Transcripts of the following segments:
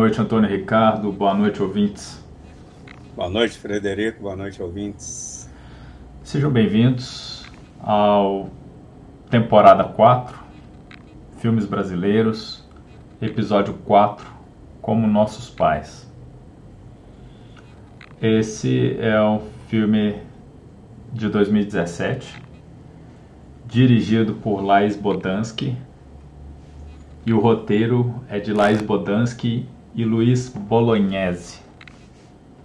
Boa noite, Antônio Ricardo. Boa noite, ouvintes. Boa noite, Frederico. Boa noite, ouvintes. Sejam bem-vindos ao temporada 4, Filmes Brasileiros, episódio 4, Como Nossos Pais. Esse é um filme de 2017, dirigido por Lais Bodansky, e o roteiro é de Lais Bodansky e Luiz Bolognese.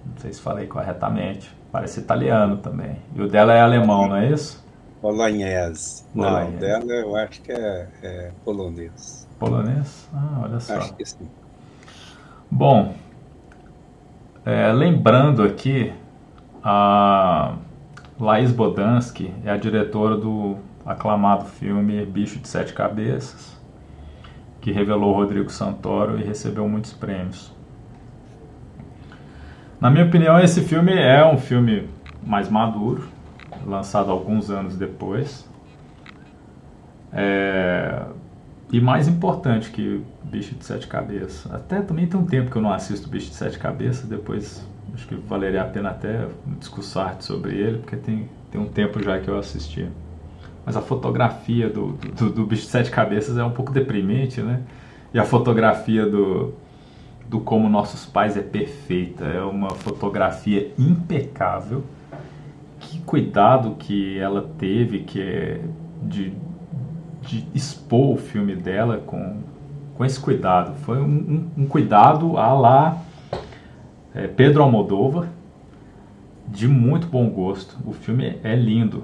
Não sei se falei corretamente. Parece italiano também. E o dela é alemão, não é isso? Bolognese. Não, o dela eu acho que é, é polonês. Polonês? Ah, olha só. Acho que sim. Bom, é, lembrando aqui, a Laís Bodansky é a diretora do aclamado filme Bicho de Sete Cabeças, que revelou Rodrigo Santoro e recebeu muitos prêmios. Na minha opinião, esse filme é um filme mais maduro, lançado alguns anos depois. É... E mais importante que Bicho de Sete Cabeças. Até também tem um tempo que eu não assisto Bicho de Sete Cabeças, depois acho que valeria a pena até discursar sobre ele, porque tem, tem um tempo já que eu assisti mas a fotografia do, do, do, bicho de sete cabeças é um pouco deprimente, né? E a fotografia do, do Como Nossos Pais é perfeita, é uma fotografia impecável. Que cuidado que ela teve que é de, de expor o filme dela com, com esse cuidado. Foi um, um, um cuidado a lá é, Pedro Almodóvar, de muito bom gosto. O filme é lindo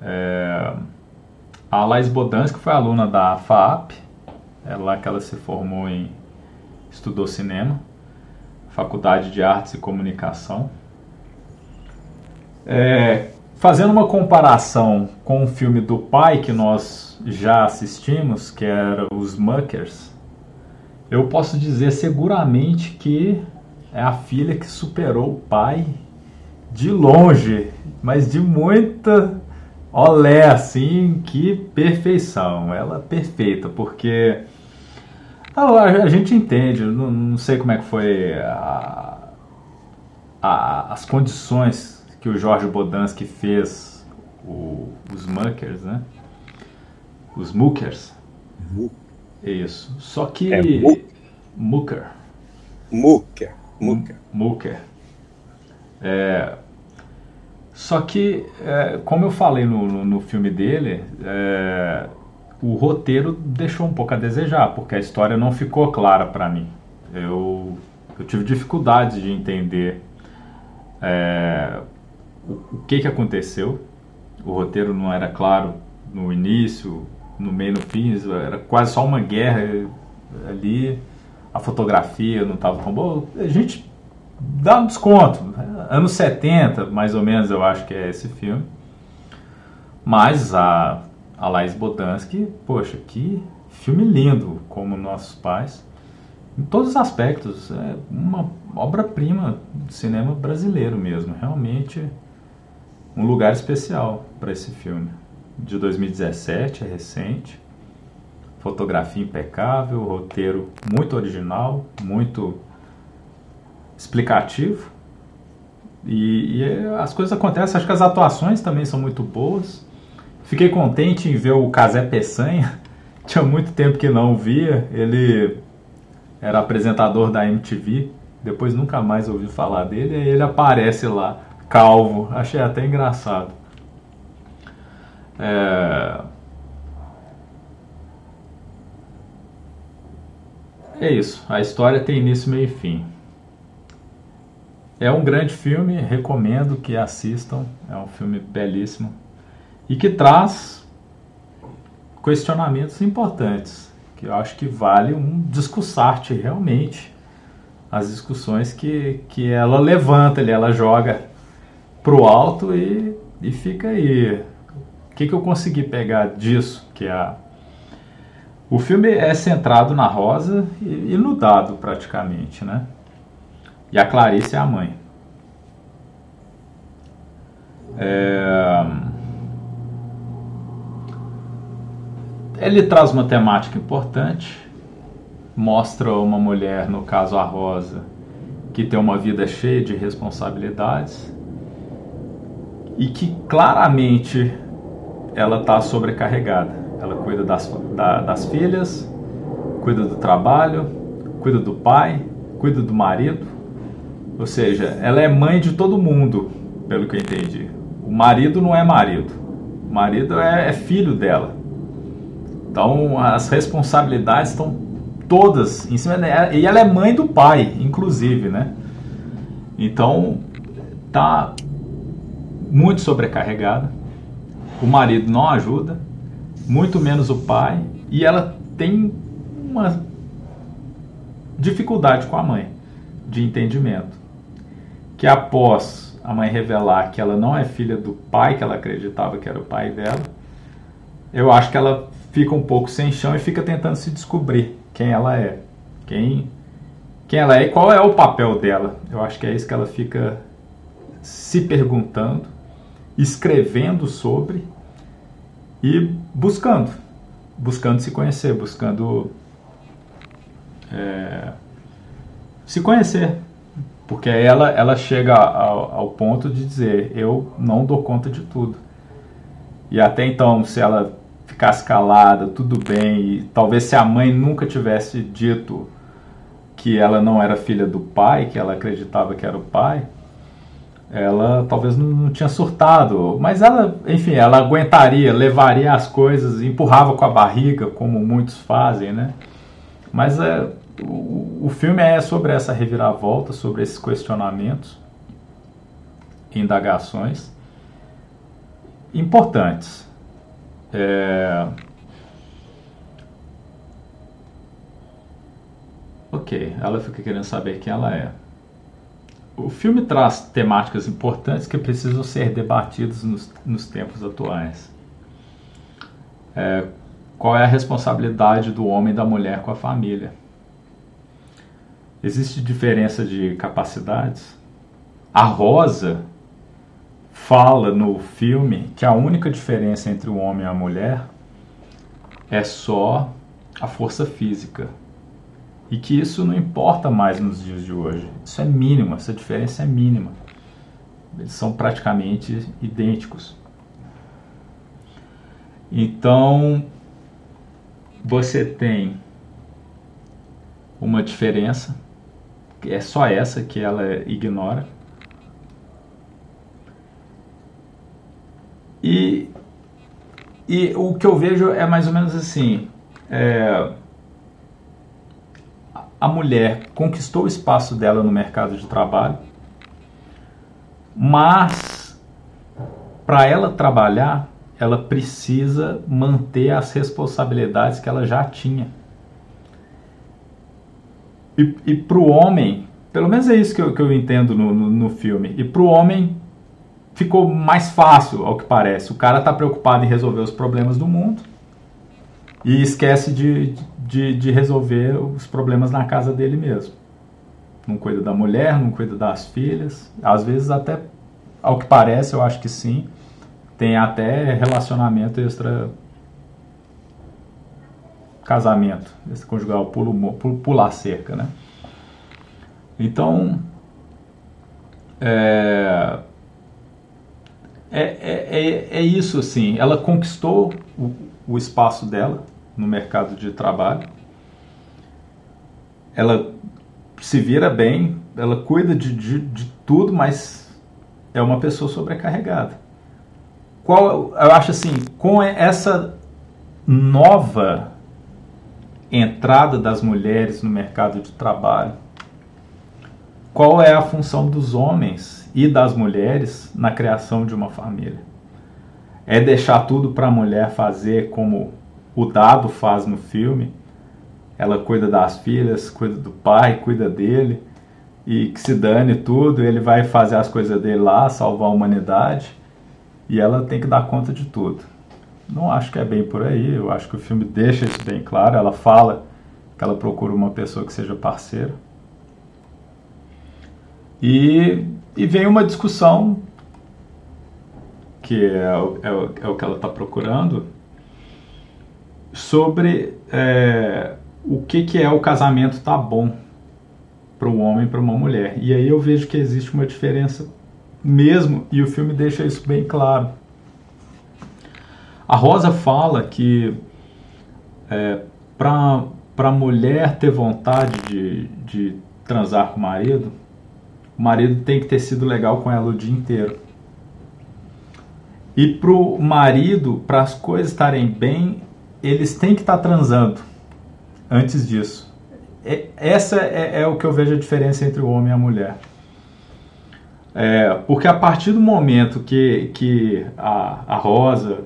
é, a Laís Bodansky foi aluna da FAAP, é lá que ela se formou em. estudou cinema, Faculdade de Artes e Comunicação. É, fazendo uma comparação com o filme do pai que nós já assistimos, que era Os Muckers, eu posso dizer seguramente que é a filha que superou o pai de longe, mas de muita Olé, assim, que perfeição. Ela é perfeita, porque a, gente entende, não, não, sei como é que foi a, a, as condições que o Jorge Bodansky fez o, os Muckers, né? Os Muckers. Isso. Só que. É, Mucker. Mucker. Mucker. Mucker. É, só que, é, como eu falei no, no, no filme dele, é, o roteiro deixou um pouco a desejar, porque a história não ficou clara para mim. Eu, eu tive dificuldade de entender é, o, o, que, que aconteceu. O roteiro não era claro no início, no meio, no fim, era quase só uma guerra ali. A fotografia não estava tão boa. A gente dá um desconto. Anos 70, mais ou menos, eu acho que é esse filme. Mas a, a Laís Bodansky, poxa, que filme lindo, como Nossos Pais. Em todos os aspectos, é uma obra-prima do cinema brasileiro mesmo. Realmente um lugar especial para esse filme. De 2017, é recente. Fotografia impecável, roteiro muito original, muito explicativo. E, e, as coisas acontecem, acho que as atuações também são muito boas. Fiquei contente em ver o Casé Peçanha, tinha muito tempo que não via. Ele era apresentador da MTV, depois nunca mais ouvi falar dele, e ele aparece lá, calvo. Achei até engraçado. É... é isso, a história tem início, meio e fim. É um grande filme, recomendo que assistam. É um filme belíssimo e que traz questionamentos importantes, que eu acho que vale um discussarte realmente as discussões que, que ela levanta ela joga pro alto e, e fica aí. O que, que eu consegui pegar disso? Que é a, o filme é centrado na Rosa e, e no Dado, praticamente, né? E a Clarice é a mãe. É... Ele traz uma temática importante, mostra uma mulher, no caso a Rosa, que tem uma vida cheia de responsabilidades e que claramente ela está sobrecarregada. Ela cuida das, da, das filhas, cuida do trabalho, cuida do pai, cuida do marido. Ou seja, ela é mãe de todo mundo, pelo que eu entendi. O marido não é marido. O marido é, é filho dela. Então as responsabilidades estão todas em cima dela. E ela é mãe do pai, inclusive, né? Então tá muito sobrecarregada. O marido não ajuda, muito menos o pai, e ela tem uma dificuldade com a mãe de entendimento. Que após a mãe revelar que ela não é filha do pai que ela acreditava que era o pai dela, eu acho que ela fica um pouco sem chão e fica tentando se descobrir quem ela é, quem quem ela é e qual é o papel dela. Eu acho que é isso que ela fica se perguntando, escrevendo sobre e buscando, buscando se conhecer, buscando é, se conhecer, porque ela ela chega ao, ao ponto de dizer eu não dou conta de tudo. E até então, se ela ficasse calada, tudo bem, e talvez se a mãe nunca tivesse dito que ela não era filha do pai, que ela acreditava que era o pai, ela talvez não, não, tinha surtado, mas ela, enfim, ela aguentaria, levaria as coisas, empurrava com a barriga, como muitos fazem, né? Mas é, o, filme é sobre essa reviravolta, sobre esses questionamentos, indagações importantes. É... Ok, ela fica querendo saber quem ela é. O filme traz temáticas importantes que precisam ser debatidas nos, nos tempos atuais. É, qual é a responsabilidade do homem e da mulher com a família? Existe diferença de capacidades? A Rosa fala no filme que a única diferença entre o homem e a mulher é só a força física. E que isso não importa mais nos dias de hoje. Isso é mínimo, essa diferença é mínima. Eles são praticamente idênticos. Então, você tem uma diferença, é só essa que ela ignora E, e o que eu vejo é mais ou menos assim: é, a mulher conquistou o espaço dela no mercado de trabalho, mas para ela trabalhar, ela precisa manter as responsabilidades que ela já tinha. E, e para o homem, pelo menos é isso que eu, que eu entendo no, no, no filme, e para o homem ficou mais fácil, ao que parece. O cara está preocupado em resolver os problemas do mundo e esquece de, de, de, resolver os problemas na casa dele mesmo. Não cuida da mulher, não cuida das filhas. Às vezes, até, ao que parece, eu acho que sim, tem até relacionamento extra casamento, esse conjugal pular cerca, né? Então, é, é, é, é, é isso, assim. Ela conquistou o, o espaço dela no mercado de trabalho. Ela se vira bem, ela cuida de, de, de tudo, mas é uma pessoa sobrecarregada. Qual, eu acho assim, com essa nova entrada das mulheres no mercado de trabalho, qual é a função dos homens e das mulheres na criação de uma família? É deixar tudo para a mulher fazer como o dado faz no filme? Ela cuida das filhas, cuida do pai, cuida dele e que se dane tudo, ele vai fazer as coisas dele lá, salvar a humanidade e ela tem que dar conta de tudo. Não acho que é bem por aí, eu acho que o filme deixa isso bem claro. Ela fala que ela procura uma pessoa que seja parceira e, e vem uma discussão, que é, o, é é o que ela está procurando, sobre é, o que, que é o casamento tá bom para um homem e para uma mulher. E aí eu vejo que existe uma diferença mesmo, e o filme deixa isso bem claro. A Rosa fala que é, para a mulher ter vontade de, de transar com o marido, o marido tem que ter sido legal com ela o dia inteiro. E para o marido, para as coisas estarem bem, eles têm que estar transando antes disso. É, essa é, é, o que eu vejo a diferença entre o homem e a mulher. É, porque a partir do momento que, que a, a Rosa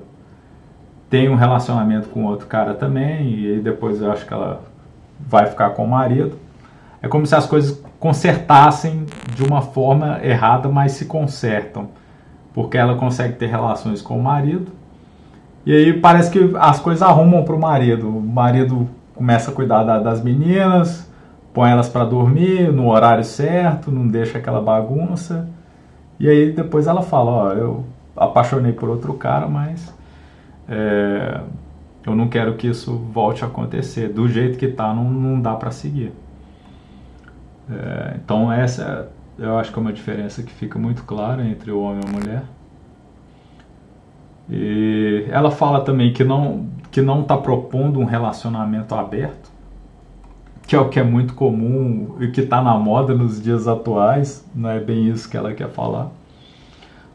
tem um relacionamento com outro cara também, e depois eu acho que ela vai ficar com o marido, é como se as coisas consertassem de uma forma errada, mas se consertam. Porque ela consegue ter relações com o marido, e aí parece que as coisas arrumam para o marido. O marido começa a cuidar da, das meninas, põe elas para dormir no horário certo, não deixa aquela bagunça. E aí depois ela fala, ó, eu apaixonei por outro cara, mas é, eu não quero que isso volte a acontecer. Do jeito que tá, não, não dá para seguir. É, então essa eu acho que é uma diferença que fica muito clara entre o homem e a mulher. E ela fala também que não que não está propondo um relacionamento aberto, que é o que é muito comum e que está na moda nos dias atuais, não é bem isso que ela quer falar,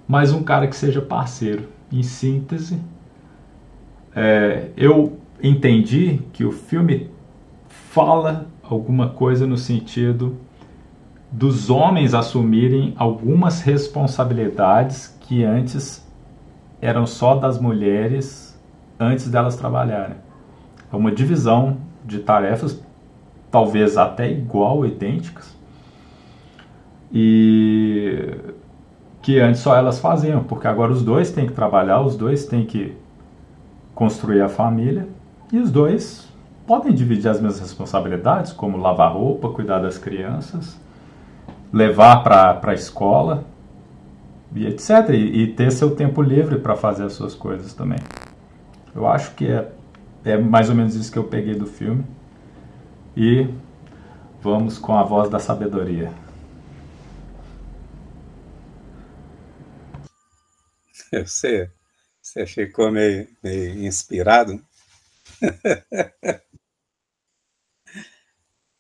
mas um cara que seja parceiro. Em síntese, é, eu entendi que o filme fala alguma coisa no sentido dos homens assumirem algumas responsabilidades que antes eram só das mulheres antes delas trabalharem. É uma divisão de tarefas, talvez até igual, idênticas, e que antes só elas faziam, porque agora os dois têm que trabalhar, os dois têm que construir a família e os dois podem dividir as mesmas responsabilidades, como lavar roupa, cuidar das crianças, levar para a escola, e etc. E, e ter seu tempo livre para fazer as suas coisas também. Eu acho que é, é mais ou menos isso que eu peguei do filme. E vamos com a voz da sabedoria. Você, você ficou meio, meio inspirado?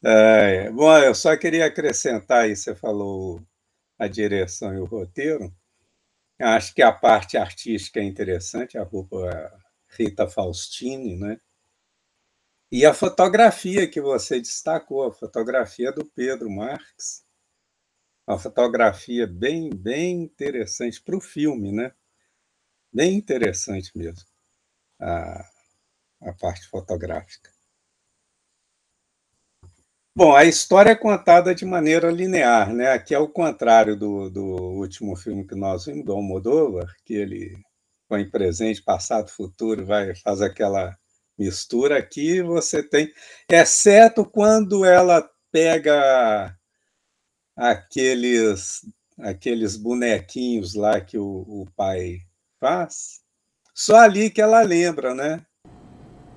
é, bom, eu só queria acrescentar aí, você falou a direção e o roteiro. Acho que a parte artística é interessante, a roupa Rita Faustini, né? E a fotografia que você destacou, a fotografia do Pedro Marques, uma fotografia bem, bem interessante para o filme, né? Bem interessante mesmo, a, a parte fotográfica. Bom, a história é contada de maneira linear, né? Aqui é o contrário do, do último filme que nós vimos, do Almodóvar, que ele põe presente, passado, futuro, vai faz aquela mistura. Aqui você tem, exceto quando ela pega aqueles aqueles bonequinhos lá que o, o pai faz, só ali que ela lembra, né?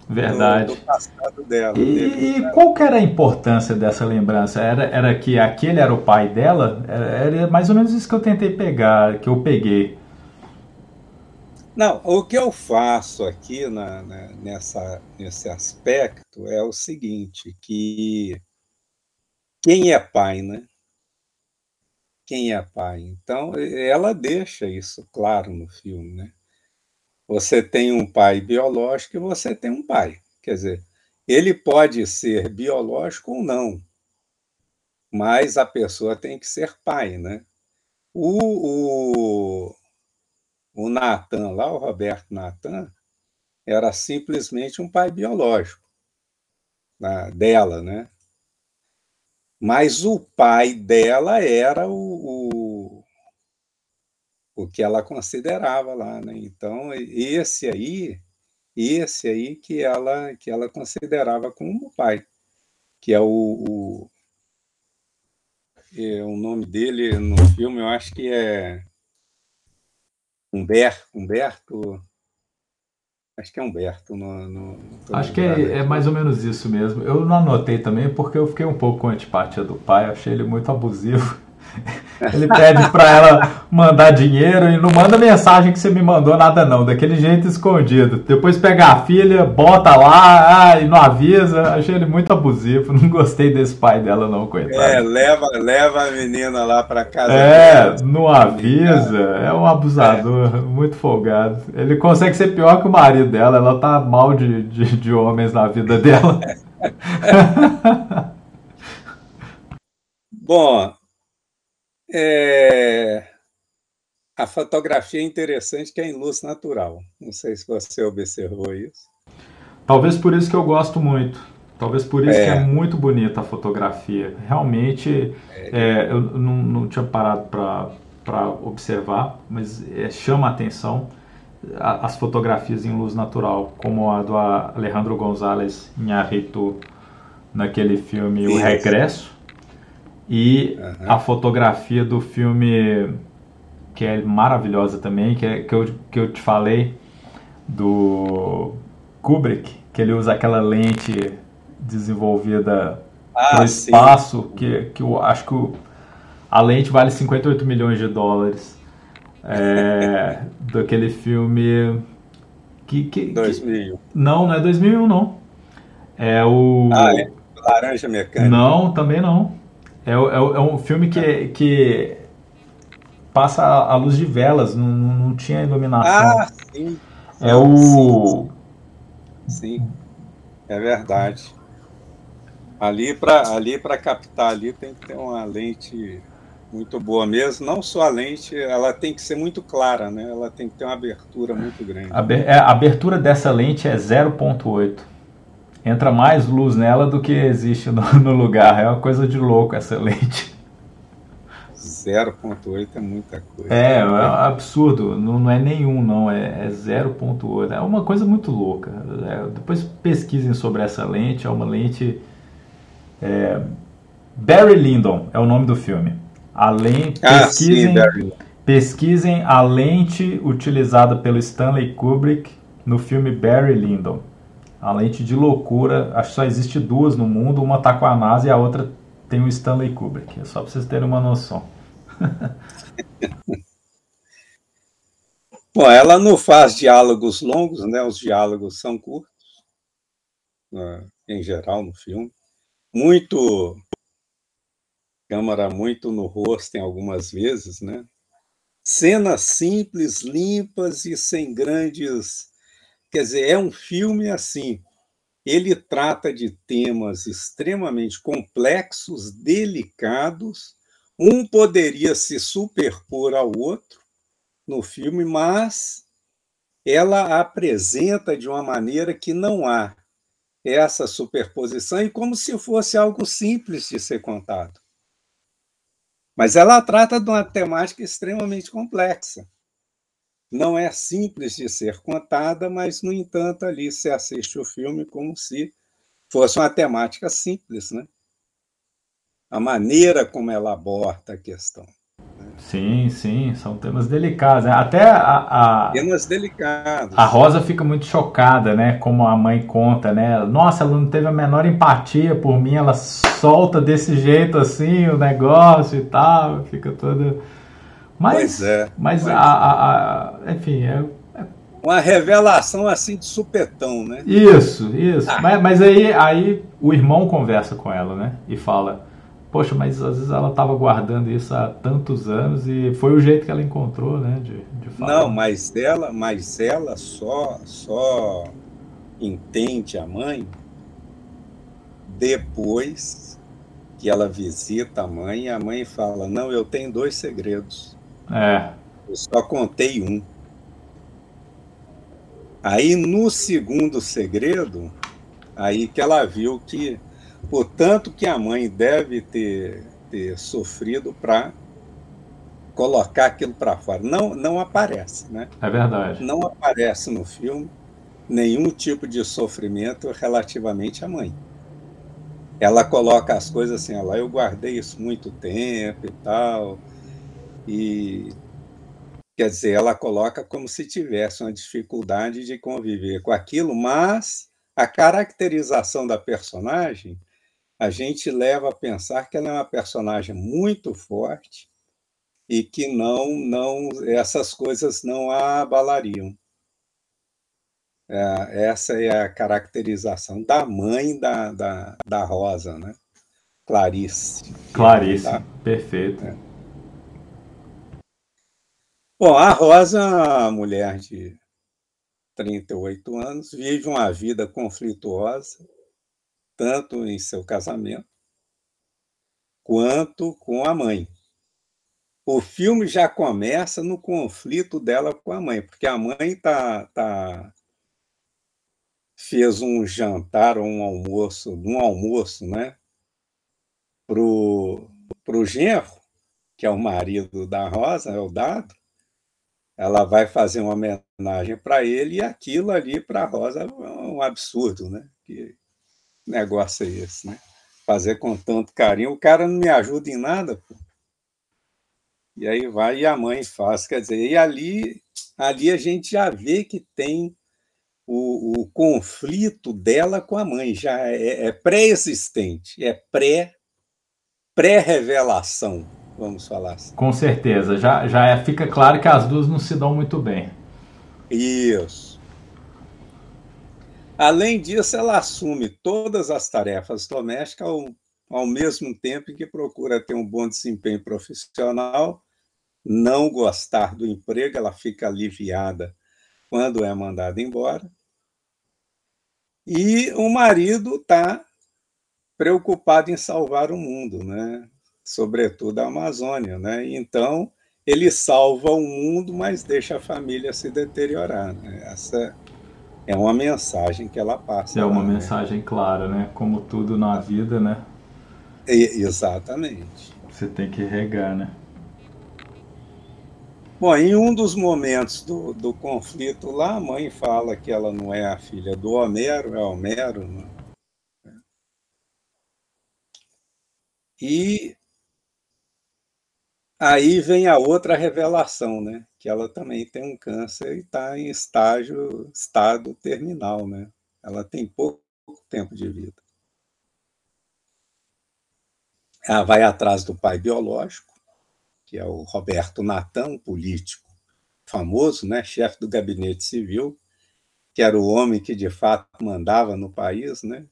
Verdade. Do, do passado dela. E, e qual que era a importância dessa lembrança? Era, era que aquele era o pai dela? Era, era mais ou menos isso que eu tentei pegar, que eu peguei. Não, o que eu faço aqui na, na, nessa, nesse aspecto é o seguinte, que quem é pai, né? Quem é pai? Então, ela deixa isso claro no filme, né? Você tem um pai biológico e você tem um pai. Quer dizer, ele pode ser biológico ou não, mas a pessoa tem que ser pai, né? O, o, o Natan lá, o Roberto Natan, era simplesmente um pai biológico dela, né? Mas o pai dela era o, o que ela considerava lá, né? Então esse aí, esse aí que ela que ela considerava como pai, que é o, o, é, o nome dele no filme, eu acho que é Humberto, Humberto Acho que é Humberto. No, no, Acho que é, é, mais ou menos isso mesmo. Eu não anotei também porque eu fiquei um pouco com antipatia do pai, achei ele muito abusivo. Ele pede para ela mandar dinheiro e não manda mensagem que você me mandou nada não, daquele jeito escondido. Depois pega a filha, bota lá ah, e não avisa. Achei ele muito abusivo. Não gostei desse pai dela não, coitado. É, leva, leva a menina lá para casa. É, não avisa. É um abusador, é. muito folgado. Ele consegue ser pior que o marido dela. Ela tá mal de, de, de homens na vida dela. Bom, é... A fotografia é interessante que é em luz natural. Não sei se você observou isso. Talvez por isso que eu gosto muito. Talvez por isso é. que é muito bonita a fotografia. Realmente, é. É, eu não, não, tinha parado para observar, mas é, chama a atenção as fotografias em luz natural, como a do Alejandro González Inharrito naquele filme. O Regresso e uhum. a fotografia do filme, que é maravilhosa também, que, é, que, eu, que eu te falei, do Kubrick, que ele usa aquela lente desenvolvida ah, no espaço, que, que eu acho que o, a lente vale 58 milhões de dólares. É, daquele filme. Que, que, 2001. Que, não, não é 2001, não. É o. Ah, é? Laranja Mecânica? Não, também não. É, é, é um filme que, que passa a luz de velas, não, não tinha iluminação. Ah, sim. É o. Sim, sim. é verdade. Ali para ali captar ali tem que ter uma lente muito boa mesmo. Não só a lente, ela tem que ser muito clara, né? Ela tem que ter uma abertura muito grande. É, a abertura dessa lente é 0.8 entra mais luz nela do que existe no, no lugar. É uma coisa de louco essa lente. 0.8 é muita coisa. É, é um absurdo. Não, não é nenhum, não. É, é 0.8. É uma coisa muito louca. É, depois pesquisem sobre essa lente. É uma lente. É, Barry Lyndon é o nome do filme. A lente. Ah, pesquisem, sim, pesquisem a lente utilizada pelo Stanley Kubrick no filme Barry Lyndon a lente de loucura. Acho que só existe duas no mundo, uma tá com a NASA e a outra tem o Stanley Kubrick. É só para vocês terem uma noção. Bom, ela não faz diálogos longos, né? Os diálogos são curtos, né? em geral, no filme. Muito câmera muito no rosto em algumas vezes, né? Cenas simples, limpas e sem grandes Quer dizer, é um filme assim. Ele trata de temas extremamente complexos, delicados. Um poderia se superpor ao outro no filme, mas ela apresenta de uma maneira que não há essa superposição e como se fosse algo simples de ser contado. Mas ela trata de uma temática extremamente complexa não é simples de ser contada, mas, no entanto, ali se assiste o filme como se fosse uma temática simples, né? A maneira como ela aborda a questão. Né? Sim, sim, são temas delicados. Né? Até a, a, temas delicados. A Rosa fica muito chocada, né? Como a mãe conta, né? Nossa, ela não teve a menor empatia por mim, ela solta desse jeito assim o negócio e tal, fica toda mas, pois é. Mas, a, a, a, enfim, é, é, Uma revelação assim de supetão, né? Isso, isso. Ah. Mas, mas aí, aí o irmão conversa com ela, né? E fala: Poxa, mas às vezes ela estava guardando isso há tantos anos e foi o jeito que ela encontrou, né? De, de falar. Não, mas ela, mas ela só, só entende a mãe depois que ela visita a mãe e a mãe fala: Não, eu tenho dois segredos. É. Eu só contei um. Aí no segundo segredo, aí que ela viu que, portanto, que a mãe deve ter, ter sofrido para colocar aquilo para fora. Não, não aparece, né? É verdade. Não aparece no filme nenhum tipo de sofrimento relativamente à mãe. Ela coloca as coisas assim, ela, eu guardei isso muito tempo e tal, e Quer dizer, ela coloca como se tivesse uma dificuldade de conviver com aquilo, mas a caracterização da personagem a gente leva a pensar que ela é uma personagem muito forte e que não, não essas coisas não a abalariam. É, essa é a caracterização da mãe da, da, da Rosa, né? Clarice. Clarice, tá? perfeito. É. Bom, a Rosa, mulher de 38 anos, vive uma vida conflituosa, tanto em seu casamento quanto com a mãe. O filme já começa no conflito dela com a mãe, porque a mãe tá, tá fez um jantar ou um almoço, um almoço, né, pro pro genro, que é o marido da Rosa, é o Dado. Ela vai fazer uma homenagem para ele e aquilo ali para a Rosa é um absurdo, né? Que negócio é esse, né? Fazer com tanto carinho, o cara não me ajuda em nada, pô. E aí vai e a mãe faz, quer dizer, e ali, ali a gente já vê que tem o, o conflito dela com a mãe, já é, é pré-existente, é pré, pré-revelação, vamos falar assim. Com certeza, já, já é, fica claro que as duas não se dão muito bem. Isso. Além disso, ela assume todas as tarefas domésticas ao, ao mesmo tempo que procura ter um bom desempenho profissional, não gostar do emprego, ela fica aliviada quando é mandada embora e o marido está preocupado em salvar o mundo, né? Sobretudo a Amazônia. Né? Então, ele salva o mundo, mas deixa a família se deteriorar. Né? Essa é uma mensagem que ela passa. É uma lá, né? mensagem né? clara, né? Como tudo na vida, né? E, exatamente. Você tem que regar, né? Bom, em um dos momentos do, do conflito lá, a mãe fala que ela não é a filha do Homero, é Homero. Né? E aí vem a outra revelação, né? Que ela também tem um câncer e está em estágio, estado terminal, né? Ela tem pouco tempo de vida. Ela vai atrás do pai biológico, que é o Roberto Natan, político famoso, né, chefe do gabinete civil, que era o homem que de fato mandava no país, né?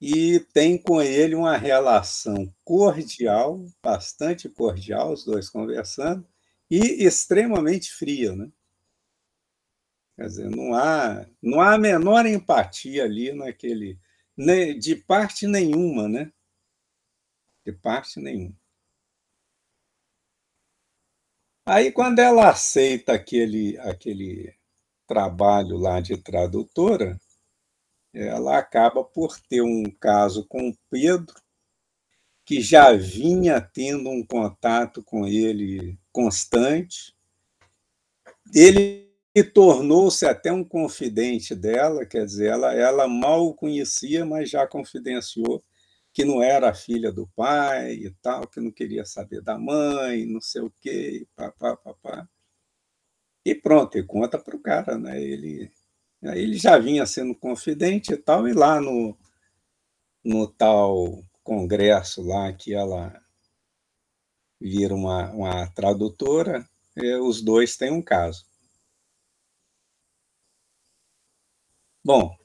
E tem com ele uma relação cordial, bastante cordial, os dois conversando, e extremamente fria, né? Quer dizer, não há, não há a menor empatia ali naquele, de parte nenhuma, né? De parte nenhuma. Aí, quando ela aceita aquele, aquele trabalho lá de tradutora, ela acaba por ter um caso com o Pedro, que já vinha tendo um contato com ele constante. Ele tornou-se até um confidente dela, quer dizer, ela, ela mal o conhecia, mas já confidenciou que não era filha do pai e tal, que não queria saber da mãe, não sei o quê, papá, papá. E pronto, e conta para o cara, né? Ele, aí ele já vinha sendo confidente e tal, e lá no, no tal congresso lá que ela vira uma, uma tradutora, eh, os dois têm um caso. Bom,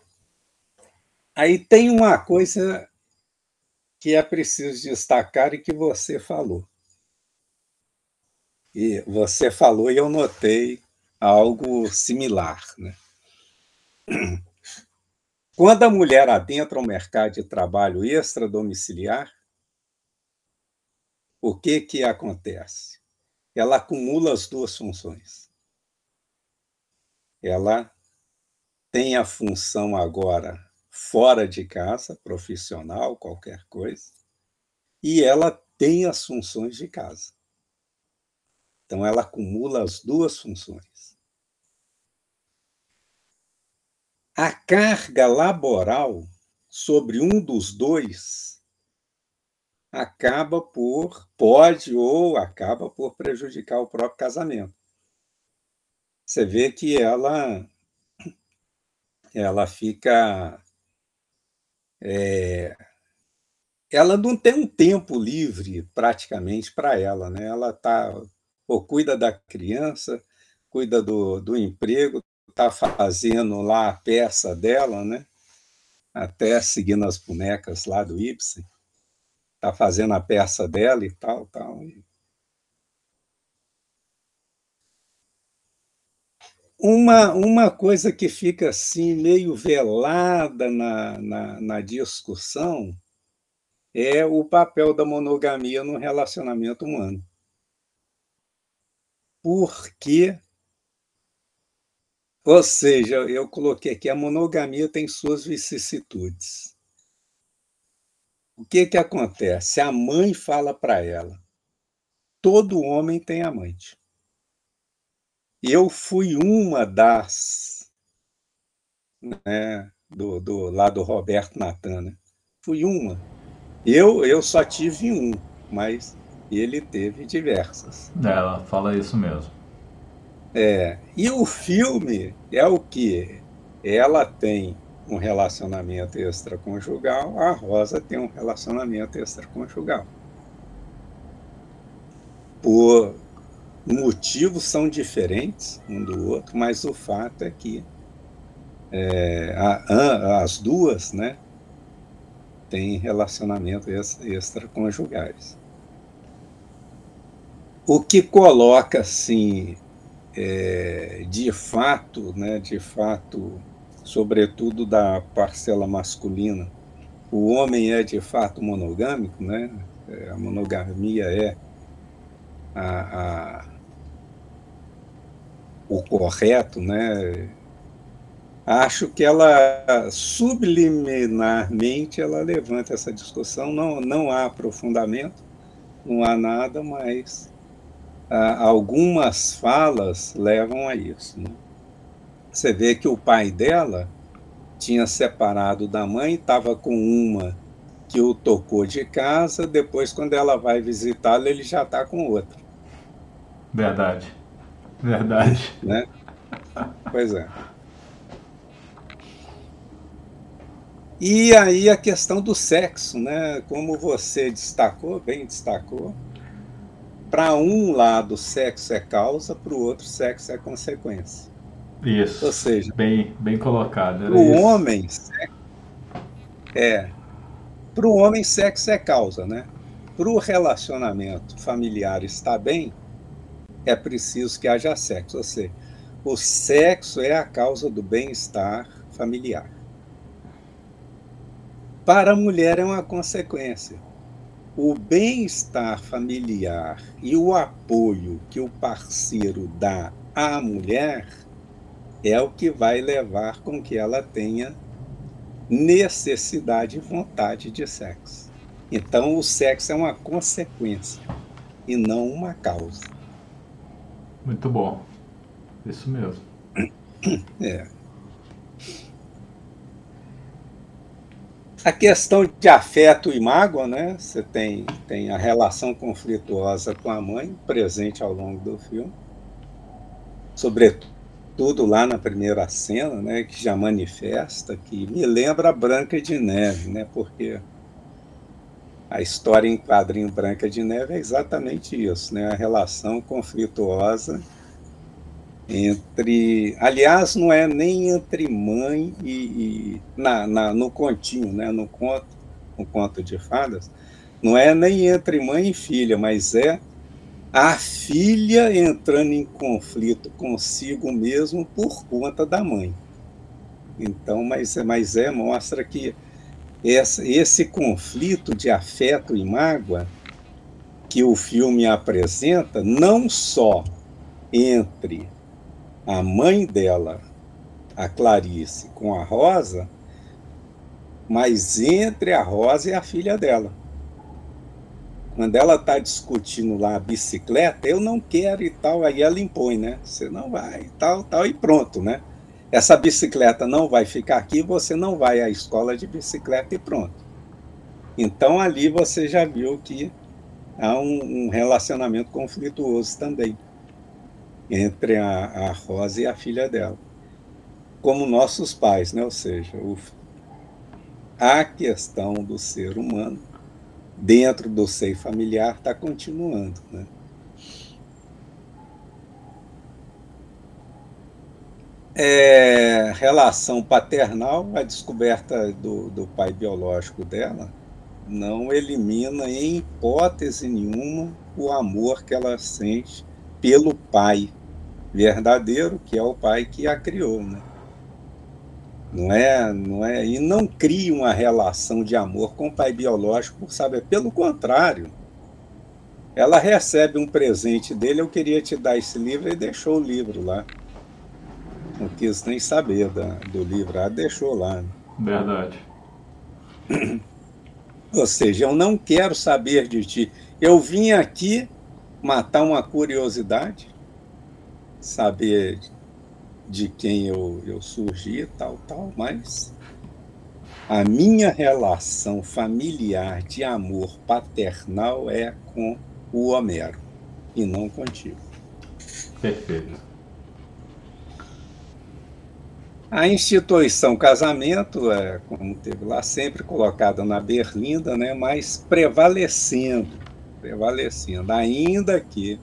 aí tem uma coisa que é preciso destacar e que você falou. E você falou e eu notei algo similar. Né? Quando a mulher adentra o mercado de trabalho extradomiciliar, o que, que acontece? Ela acumula as duas funções. Ela tem a função agora fora de casa, profissional, qualquer coisa, e ela tem as funções de casa. Então, ela acumula as duas funções. A carga laboral sobre um dos dois acaba por, pode ou acaba por prejudicar o próprio casamento. você vê que ela ela fica é, ela não tem um tempo livre praticamente para ela, né? Ela tá ou cuida da criança, cuida do, do emprego, está fazendo lá a peça dela, né? Até seguindo as bonecas lá do Ibsen, está fazendo a peça dela e tal, tal. Uma, uma coisa que fica assim meio velada na, na, na discussão é o papel da monogamia no relacionamento humano. Porque, ou seja, eu coloquei aqui, a monogamia tem suas vicissitudes. O que, que acontece? A mãe fala para ela: todo homem tem amante. Eu fui uma das, né, do, do lá do Roberto Natan, né? fui uma eu, eu só tive um, mas ele teve diversas. Ela fala isso mesmo. É, e o filme é o que ela tem um relacionamento extraconjugal, a Rosa tem um relacionamento extraconjugal. Por motivos são diferentes um do outro, mas o fato é que é, a, a, as duas, né, têm relacionamentos extraconjugais. O que coloca, assim, é, de fato, né, de fato, sobretudo da parcela masculina, o homem é de fato monogâmico, né? É, a monogamia é a, a, o correto, né? acho que ela subliminarmente ela levanta essa discussão. Não, não há aprofundamento, não há nada, mas ah, algumas falas levam a isso. Né? Você vê que o pai dela tinha separado da mãe, estava com uma que o tocou de casa, depois, quando ela vai visitá-lo, ele já está com outra. Verdade. Verdade. Né? Pois é. E aí a questão do sexo, né? Como você destacou, bem destacou, para um lado sexo é causa, para o outro sexo é consequência. Isso. Ou seja, bem, bem colocado. Para o homem, é. Para o homem, sexo é causa, né? Para o relacionamento familiar estar bem, é preciso que haja sexo. Ou seja, o sexo é a causa do bem-estar familiar para a mulher é uma consequência. O bem-estar familiar e o apoio que o parceiro dá à mulher é o que vai levar com que ela tenha necessidade e vontade de sexo. Então, o sexo é uma consequência e não uma causa. Muito bom. Isso mesmo. É. A questão de afeto e mágoa, né? Você tem, tem a relação conflituosa com a mãe, presente ao longo do filme. Sobretudo lá na primeira cena, né? Que já manifesta, que me lembra a Branca de Neve, né? Porque a história em quadrinho Branca de Neve é exatamente isso, né? A relação conflituosa entre. Aliás, não é nem entre mãe e. e na, na, no continho, né? no, conto, no conto de fadas, não é nem entre mãe e filha, mas é a filha entrando em conflito consigo mesmo por conta da mãe. Então, mas, mas é, mostra que esse, esse conflito de afeto e mágoa que o filme apresenta, não só entre a mãe dela, a Clarice, com a Rosa, mas entre a Rosa e a filha dela. Quando ela está discutindo lá a bicicleta, eu não quero e tal, aí ela impõe, né? Você não vai, tal, tal, e pronto, né? Essa bicicleta não vai ficar aqui, você não vai à escola de bicicleta e pronto. Então ali você já viu que há um, um relacionamento conflituoso também entre a, a Rosa e a filha dela. Como nossos pais, né? ou seja, o, a questão do ser humano dentro do seio familiar está continuando. Né? É, relação paternal, a descoberta do, do pai biológico dela não elimina em hipótese nenhuma o amor que ela sente pelo pai verdadeiro, que é o pai que a criou, né? Não é, não é, e não cria uma relação de amor com o pai biológico, por saber, pelo contrário. Ela recebe um presente dele, eu queria te dar esse livro e deixou o livro lá. Não quis nem saber da, do livro, ela deixou lá. Verdade. Ou seja, eu não quero saber de ti. Eu vim aqui matar uma curiosidade, saber de quem eu, eu surgi, tal, tal, mas a minha relação familiar de amor paternal é com o Homero e não contigo. Perfeito. A instituição casamento, é, como teve lá, sempre colocada na berlinda, né, mas prevalecendo, prevalecendo, ainda que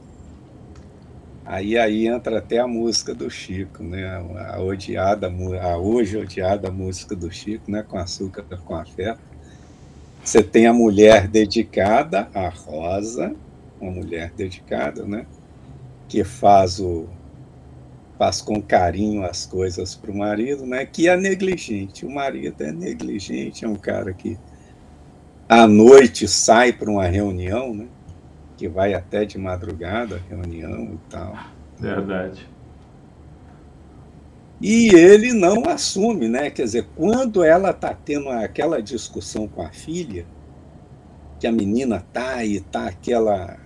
aí aí entra até a música do Chico, né, a odiada, a hoje odiada música do Chico, né, com açúcar com afeto. Você tem a mulher dedicada, a Rosa, uma mulher dedicada, né, que faz o faz com carinho as coisas para o marido, né? Que é negligente. O marido é negligente, é um cara que à noite sai para uma reunião, né? Que vai até de madrugada, reunião e tal. Verdade. E ele não assume, né? Quer dizer, quando ela está tendo aquela discussão com a filha, que a menina tá e tá aquela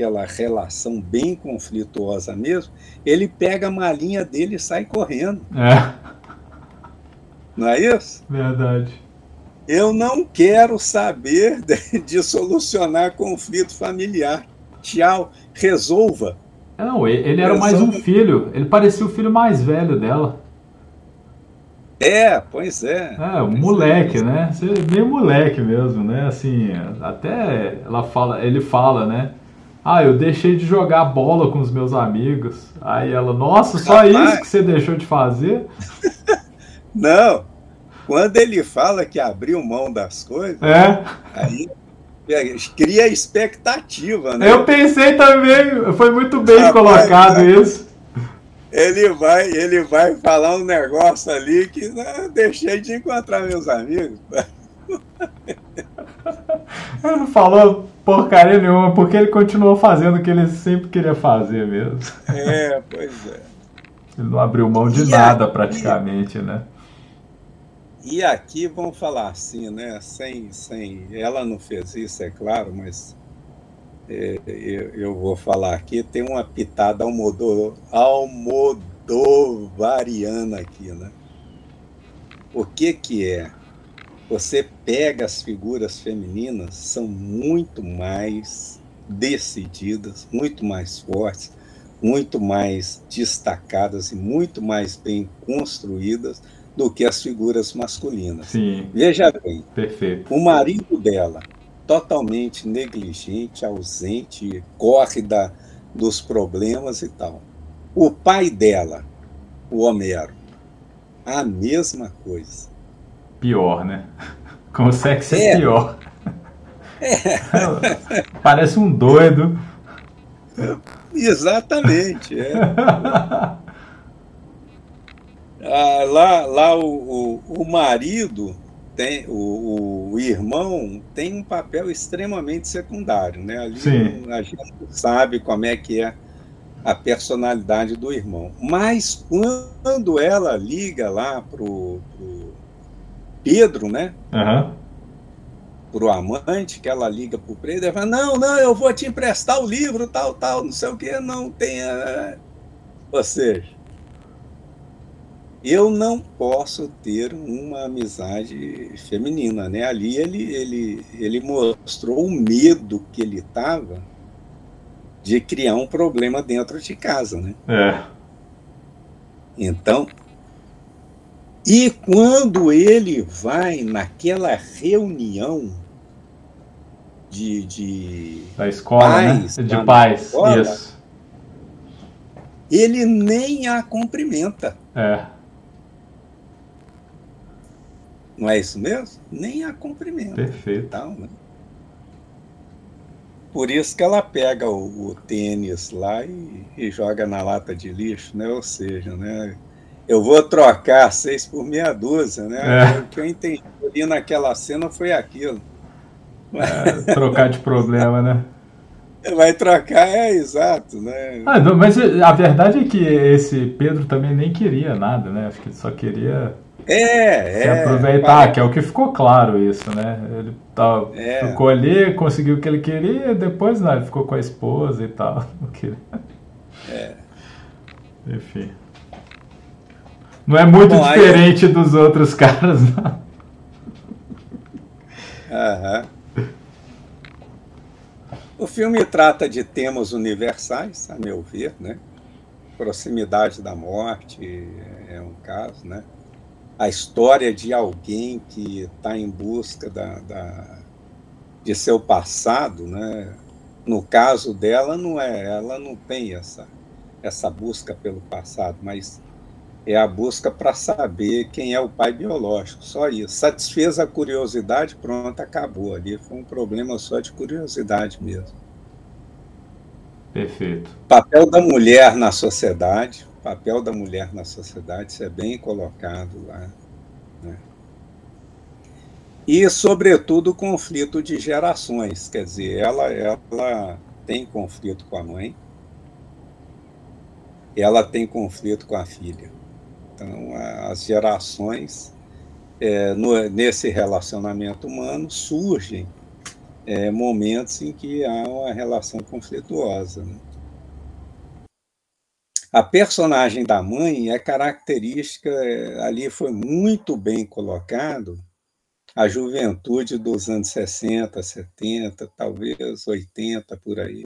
aquela relação bem conflituosa mesmo, ele pega a malinha dele e sai correndo. É. Não é isso? Verdade. Eu não quero saber de, de solucionar conflito familiar. Tchau, resolva. Não, ele era mais um filho. Ele parecia o filho mais velho dela. É, pois é. É, um moleque, é. né? Meio moleque mesmo, né? Assim, até ela fala, ele fala, né? Ah, eu deixei de jogar bola com os meus amigos. Aí ela, nossa, só Rapaz. isso que você deixou de fazer? Não. Quando ele fala que abriu mão das coisas, é. aí cria expectativa, né? Eu pensei também, foi muito bem Rapaz, colocado isso. Ele vai, ele vai falar um negócio ali que não, deixei de encontrar meus amigos. Ele não falou porcaria nenhuma, porque ele continuou fazendo o que ele sempre queria fazer mesmo. É, pois é. Ele não abriu mão de e nada praticamente, né? E aqui vamos falar assim, né? Sem, sem, ela não fez isso, é claro, mas é, eu, eu, vou falar aqui. Tem uma pitada almodor, almodovariana aqui, né? O que que é? você pega as figuras femininas, são muito mais decididas, muito mais fortes, muito mais destacadas e muito mais bem construídas do que as figuras masculinas. Sim. Veja bem, Perfeito. o marido dela, totalmente negligente, ausente, corre da, dos problemas e tal. O pai dela, o Homero, a mesma coisa pior, né? Consegue ser é. pior. É. Parece um doido. Exatamente. É. ah, lá lá o, o, o, marido, tem, o, o, irmão, tem um papel extremamente secundário. Né? Ali Sim. a gente sabe como é que é a personalidade do irmão. Mas quando ela liga lá pro, pro Pedro, né? Uhum. Pro amante, que ela liga pro Pedro e fala: Não, não, eu vou te emprestar o livro, tal, tal, não sei o que, não tenha. Ou seja, eu não posso ter uma amizade feminina, né? Ali ele, ele, ele mostrou o medo que ele estava de criar um problema dentro de casa, né? É. Então, e quando ele vai naquela reunião de, de da escola, né? pais, né? de pais, escola, isso. ele nem a cumprimenta. É. Não é isso mesmo? Nem a cumprimenta. Perfeito. Então, né? Por isso que ela pega o, o tênis lá e, e joga na lata de lixo, né? Ou seja, né? eu vou trocar seis por meia dúzia, né? É. O que eu entendi ali naquela cena foi aquilo. É, trocar de problema, né? Vai trocar, é exato, né? Ah, não, mas a verdade é que esse Pedro também nem queria nada, né? Acho que ele só queria É, se é. aproveitar, que é o que ficou claro isso, né? Ele tá, É. ficou ali, conseguiu o que ele queria, depois não, ele ficou com a esposa e tal. queria. É. Enfim. Não é muito Bom, aí- diferente dos outros caras, não. Aham. O filme trata de temas universais, a meu ver, né? Proximidade da morte é um caso, né? A história de alguém que está em busca da, da- de seu passado, né? No caso dela, não é, ela não tem essa, essa busca pelo passado, mas é a busca para saber quem é o pai biológico, só isso. Satisfez a curiosidade, pronto, acabou. Ali foi um problema só de curiosidade mesmo. Perfeito. Papel da mulher na sociedade, papel da mulher na sociedade, isso é bem colocado lá. né? E, sobretudo, o conflito de gerações, quer dizer, ela, ela tem conflito com a mãe, ela tem conflito com a filha. Então, as gerações, é, no- nesse relacionamento humano, surgem é, momentos em que há uma relação conflituosa. né? A personagem da mãe é característica, ali foi muito bem colocado, a juventude dos anos 60, 70, talvez 80, por aí.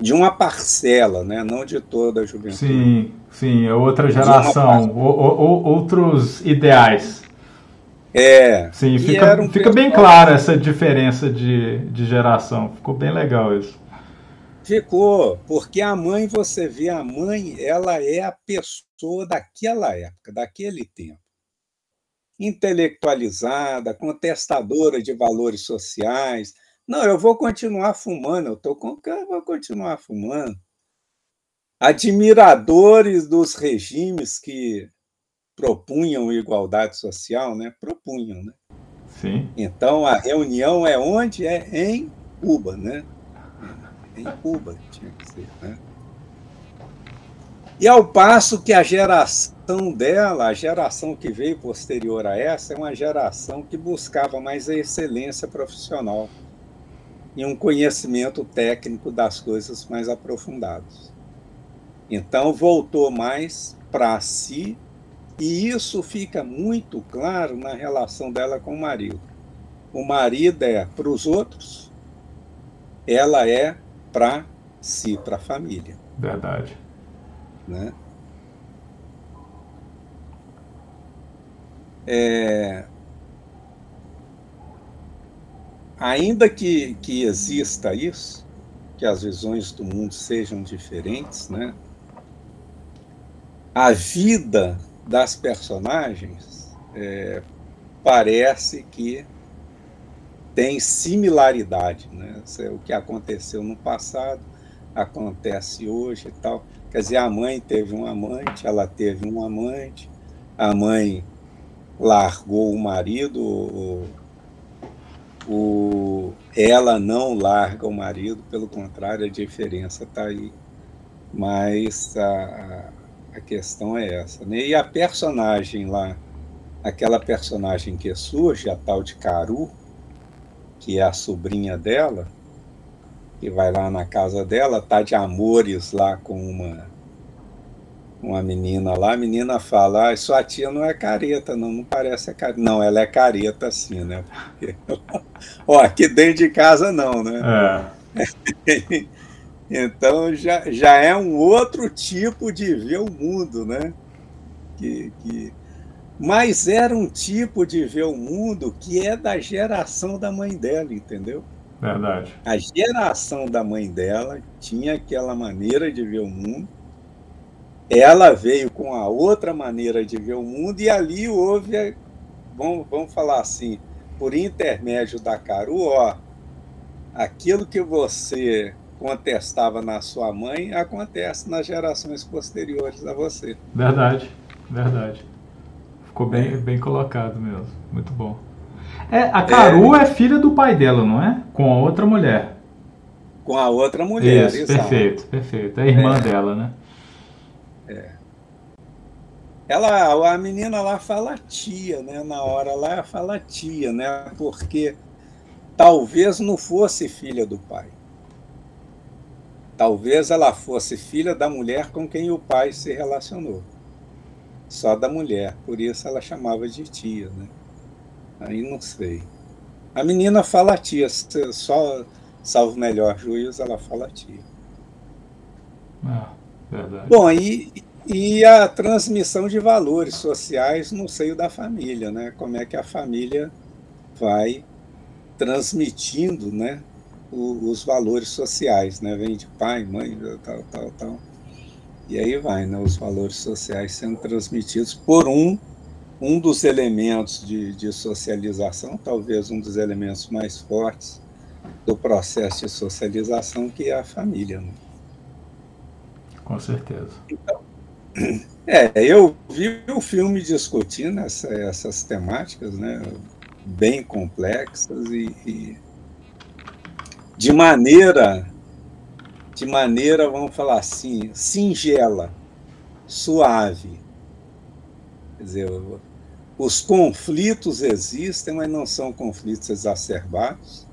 De uma parcela, né? não de toda a juventude. Sim, sim, é outra geração, o- o- outros ideais. É. Sim, fica, um fica bem clara essa diferença de, de geração. Ficou bem legal isso. Ficou, porque a mãe, você vê, a mãe, ela é a pessoa daquela época, daquele tempo. Intelectualizada, contestadora de valores sociais. Não, eu vou continuar fumando, eu tô com eu vou continuar fumando. Admiradores dos regimes que propunham igualdade social, né? Propunham, né? Sim, Então a reunião é onde? É em Cuba, né? Em Cuba tinha que ser, né? E ao passo que a geração dela, a geração que veio posterior a essa, é uma geração que buscava mais a excelência profissional e um conhecimento técnico das coisas mais aprofundados. Então voltou mais para si e isso fica muito claro na relação dela com o marido. O marido é para os outros, ela é para si, para a família. verdade. Né? É, ainda que, que exista isso, que as visões do mundo sejam diferentes, né? a vida das personagens é, parece que tem similaridade. Né? O que aconteceu no passado acontece hoje e tal. Quer dizer, a mãe teve um amante, ela teve um amante, a mãe largou o marido, o, o, ela não larga o marido, pelo contrário, a diferença está aí. Mas a, a questão é essa. Né? E a personagem lá, aquela personagem que surge, a tal de Caru, que é a sobrinha dela, que vai lá na casa dela, tá de amores lá com uma uma menina lá, a menina fala, ah, sua tia não é careta, não, não parece a careta. Não, ela é careta sim, né? Porque... Ó, aqui dentro de casa não, né? É. Então já, já é um outro tipo de ver o mundo, né? Que, que... Mas era um tipo de ver o mundo que é da geração da mãe dela, entendeu? Verdade. A geração da mãe dela tinha aquela maneira de ver o mundo. Ela veio com a outra maneira de ver o mundo e ali houve, vamos, vamos falar assim, por intermédio da Caru, ó, aquilo que você contestava na sua mãe acontece nas gerações posteriores a você. Verdade, verdade. Ficou bem, bem colocado mesmo. Muito bom. É, a Caru é... é filha do pai dela, não é? Com a outra mulher. Com a outra mulher, Isso, exato. perfeito, perfeito. É a irmã é. dela, né? É. Ela, a menina lá fala tia, né? Na hora lá fala tia, né? Porque talvez não fosse filha do pai. Talvez ela fosse filha da mulher com quem o pai se relacionou. Só da mulher, por isso ela chamava de tia, né? Aí não sei. A menina fala tia, só salvo melhor juízo, ela fala tia. Ah, verdade. Bom, e, e a transmissão de valores sociais no seio da família, né? Como é que a família vai transmitindo, né? os valores sociais, né? Vem de pai, mãe, tal, tal, tal. E aí vai, né? Os valores sociais sendo transmitidos por um um dos elementos de, de socialização, talvez um dos elementos mais fortes do processo de socialização, que é a família. Né? Com certeza. Então, é, eu vi o filme discutindo essa, essas temáticas, né, bem complexas e, e, de maneira, de maneira, vamos falar assim, singela, suave. Quer dizer, os conflitos existem, mas não são conflitos exacerbados,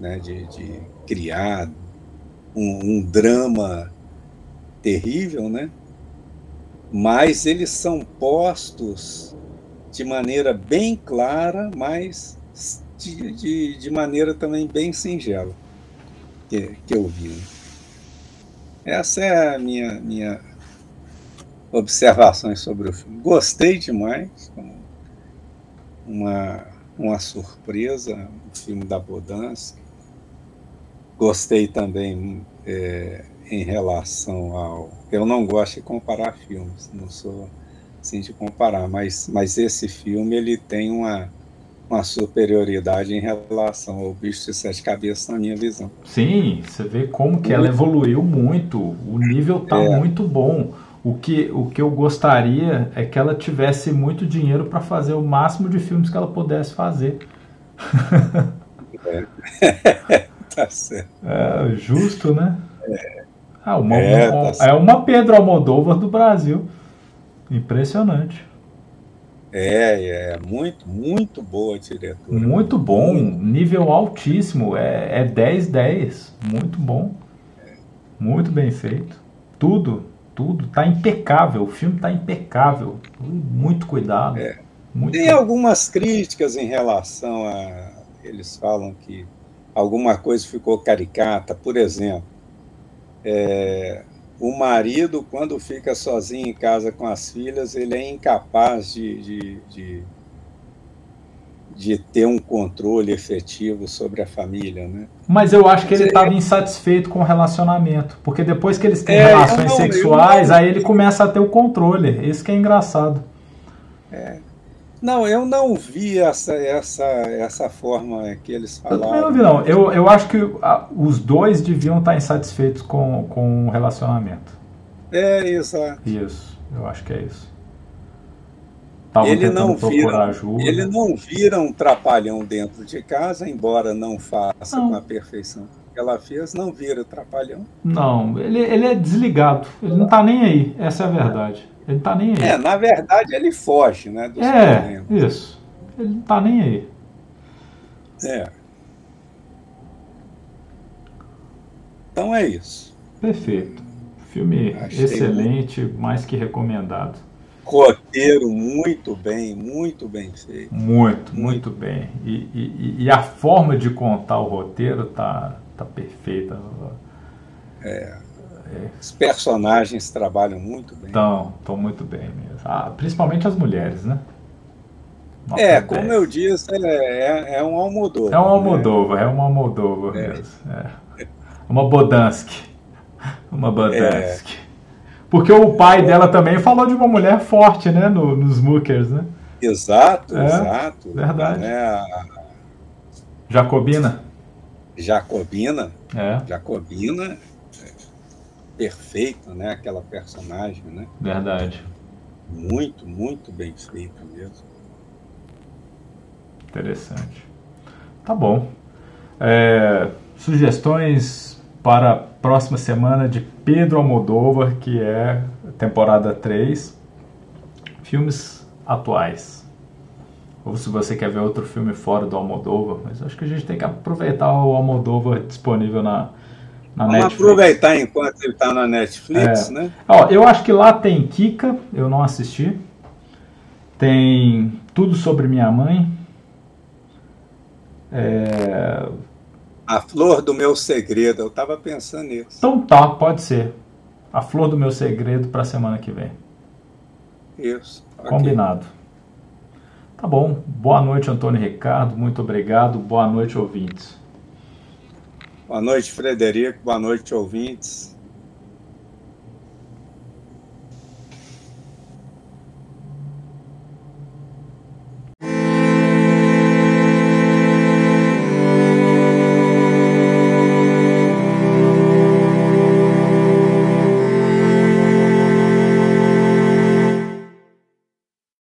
né, de, de criar um, um drama terrível, né? mas eles são postos de maneira bem clara, mas de, de, de maneira também bem singela, que, que eu vi. Né? Essa é a minha, minha observações sobre o filme. Gostei demais, uma, uma surpresa, o filme da Bodança. Gostei também é, em relação ao. Eu não gosto de comparar filmes, não sou assim de comparar, mas, mas esse filme ele tem uma, uma superioridade em relação ao Bicho de Sete Cabeças, na minha visão. Sim, você vê como que ela evoluiu muito, o nível está é. muito bom. O que, o que eu gostaria é que ela tivesse muito dinheiro para fazer o máximo de filmes que ela pudesse fazer. É, tá certo. É justo, né? É, ah, uma, é, uma, tá é uma Pedro Almodóvar do Brasil. Impressionante. É, é muito, muito boa a diretora. Muito bom, nível altíssimo. É, é 10-10. Muito bom. Muito bem feito. Tudo tudo. Tá impecável, o filme tá impecável. Muito cuidado. É. Muito Tem cuidado. algumas críticas em relação a. Eles falam que alguma coisa ficou caricata. Por exemplo, é, o marido, quando fica sozinho em casa com as filhas, ele é incapaz de, de, de de ter um controle efetivo sobre a família, né? Mas eu acho que ele estava é... insatisfeito com o relacionamento, porque depois que eles têm é, relações não, sexuais, aí ele começa a ter o controle. Isso que é engraçado. É. Não, eu não vi essa, essa, essa forma que eles falaram. Eu não vi, não. Eu, eu acho que os dois deviam estar insatisfeitos com, com o relacionamento. É, exato. Isso, eu acho que é isso ele não vira, ele não vira um trapalhão dentro de casa, embora não faça não. com a perfeição que ela fez, não vira trapalhão. Não, ele, ele é desligado, ele não está nem aí, essa é a verdade. Ele tá nem aí. É, na verdade ele foge, né? Dos é, problemas. isso. Ele não está nem aí. É. Então é isso. Perfeito. Filme Achei excelente, muito... mais que recomendado. Roteiro muito bem, muito bem feito. Muito, muito bem. E, e, e a forma de contar o roteiro tá, tá perfeita. É, os personagens trabalham muito bem. Estão, estão muito bem mesmo. Ah, principalmente as mulheres, né? Nota é, 10. como eu disse, é, é, é um Almodóvar. É um Almodóvar, né? é um Almodóvar é. mesmo. É. Uma Bodansky. Uma Bodansky. É. Porque o pai dela também falou de uma mulher forte, né? No, nos Mookers, né? Exato, é, exato. Verdade. É Jacobina. Jacobina. É. Jacobina perfeita, né? Aquela personagem, né? Verdade. Muito, muito bem feita mesmo. Interessante. Tá bom. É, sugestões para a próxima semana de Pedro Almodóvar, que é temporada 3. Filmes atuais. Ou se você quer ver outro filme fora do Almodóvar, mas acho que a gente tem que aproveitar o Almodóvar disponível na, na Vamos Netflix. aproveitar enquanto ele está na Netflix, É. né? Ó, eu acho que lá tem Kika, eu não assisti. Tem Tudo Sobre Minha Mãe. É, A Flor do Meu Segredo, eu estava pensando nisso. Então tá, pode ser. A Flor do Meu Segredo para a semana que vem. Isso. Combinado. Tá bom. Boa noite, Antônio Ricardo. Muito obrigado. Boa noite, ouvintes. Boa noite, Frederico. Boa noite, ouvintes.